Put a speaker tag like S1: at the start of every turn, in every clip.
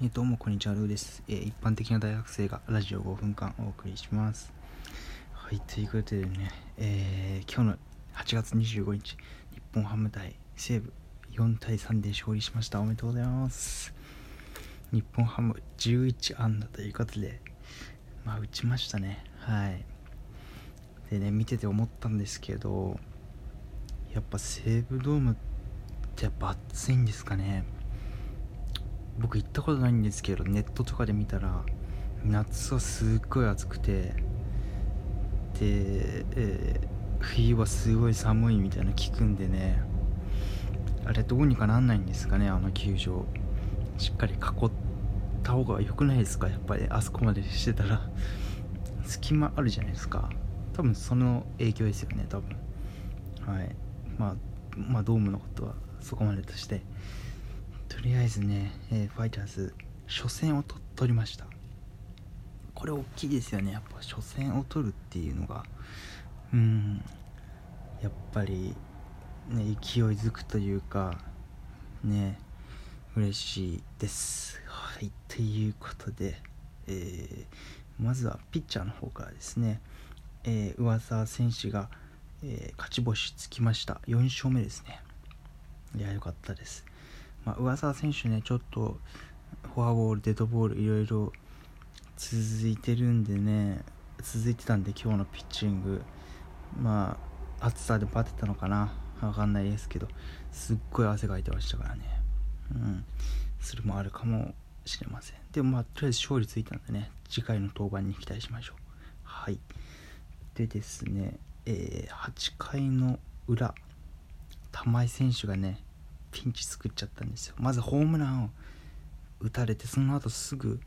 S1: えー、どうもこんにちは、ルーです、えー、一般的な大学生がラジオ5分間お送りします。はい、ということでね、えー、今日の8月25日、日本ハム対西武4対3で勝利しました。おめでとうございます。日本ハム11安打ということで、まあ打ちましたね。はい。でね、見てて思ったんですけど、やっぱ西武ドームってやっぱ暑いんですかね。僕行ったことないんですけどネットとかで見たら夏はすっごい暑くてで、えー、冬はすごい寒いみたいな聞くんでねあれどうにかなんないんですかねあの球場。しっかり囲った方が良くないですか？やっぱりあそこまでしてたら。隙間あるじゃないですか。多分その影響ですよね多分。はい。まあまあドームのことはそこまでとして。りあえずね、えー、ファイターズ初戦を取りました。これ大きいですよね。やっぱ初戦を取るっていうのが。うん。やっぱりね勢いづくというかね嬉しいです。はい。ということで、えー、まずはピッチャーの方からですね、えー、上沢選手が、えー、勝ち星つきました。4勝目ですね。いや良かったです。まあ、上沢選手ね、ちょっとフォアボール、デッドボール、いろいろ続いてるんでね、続いてたんで、今日のピッチング、まあ、暑さでバテたのかな、わかんないですけど、すっごい汗かいてましたからね、うん、それもあるかもしれません。でも、まあ、とりあえず勝利ついたんでね、次回の登板に期待しましょう。はい。でですね、えー、8回の裏、玉井選手がね、ピンチ作っちゃったんですよ。まずホームランを打たれてその後すぐ、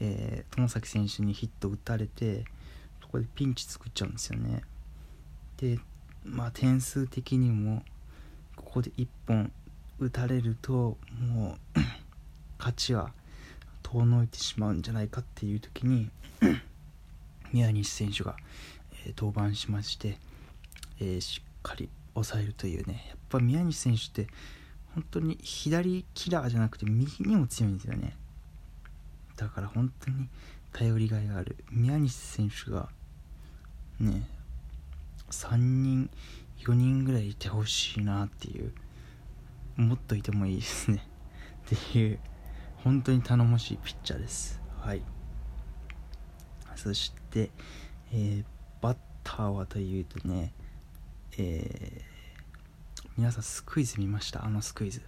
S1: えー、友崎選手にヒット打たれてそこでピンチ作っちゃうんですよね。でまあ点数的にもここで1本打たれるともう 勝ちは遠のいてしまうんじゃないかっていう時に 宮西選手が、えー、登板しまして、えー、しっかり抑えるというね。やっぱ宮西選手って本当に左キラーじゃなくて右にも強いんですよね。だから本当に頼りがいがある。宮西選手がね3人4人ぐらいいてほしいなっていう。もっといてもいいですね。っていう。本当に頼もしいピッチャーです。はい。そして、えー、バッターはというとねえー皆さんスクイズ見ました？あのスクイズ。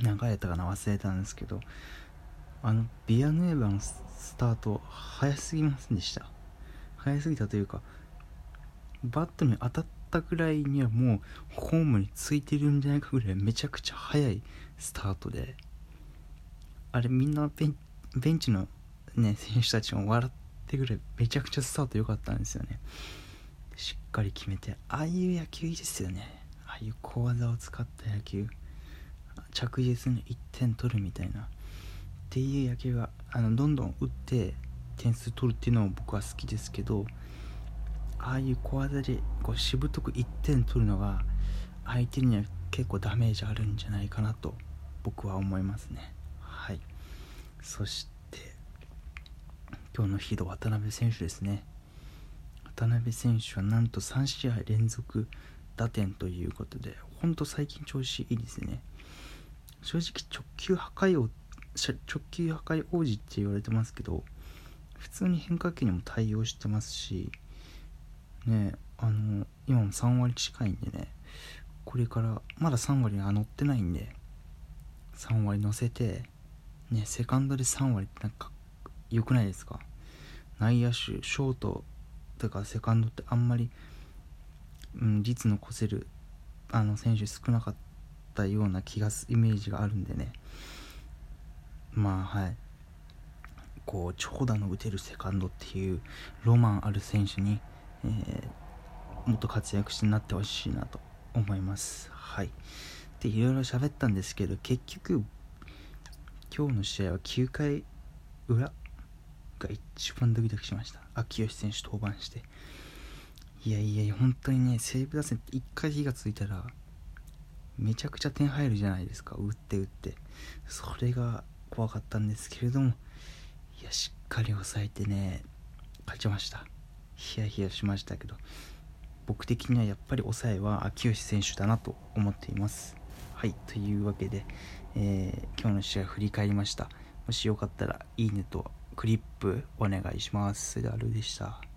S1: 何回やったかな？忘れたんですけど。あのビアヌエバのスタート早すぎませんでした？早すぎたというかバットに当たったぐらいにはもうホームについてるんじゃないかぐらいめちゃくちゃ早いスタートで。あれみんなベンベンチのね選手たちも笑ってぐらいめちゃくちゃスタート良かったんですよね。しっかり決めて。ああいう野球いいですよね。あいう小技を使った野球。着実に1点取るみたいな。っていう野球があのどんどん打って点数取るっていうのも僕は好きですけどああいう小技でこうしぶとく1点取るのが相手には結構ダメージあるんじゃないかなと僕は思いますね。はい。そして今日のヒーロー渡辺選手ですね。渡辺選手はなんと3試合連続打点ということで、ほんと最近調子いいですね。正直直球破壊王、直球破壊王子って言われてますけど、普通に変化球にも対応してますし、ね、あの、今も3割近いんでね、これからまだ3割は乗ってないんで、3割乗せて、ね、セカンドで3割ってなんか良くないですか？内野手、ショートとかセカンドってあんまりうん、率のこせるあの選手少なかったような気がすイメージがあるんでね。まあはい。こう長打の打てるセカンドっていうロマンある選手に、えー、もっと活躍してなってほしいなと思います。はい。でいろいろ喋ったんですけど結局今日の試合は9回裏が一番ドキドキしました。秋吉選手登板して。いやいや本当にね西武打線って1回火がついたらめちゃくちゃ点入るじゃないですか打って打って。それが怖かったんですけれどもいやしっかり抑えてね勝ちました。ヒヤヒヤしましたけど僕的にはやっぱり抑えは秋吉選手だなと思っています。はいというわけで、えー、今日の試合振り返りました。もしよかったらいいねとクリップお願いします。それではルーでした。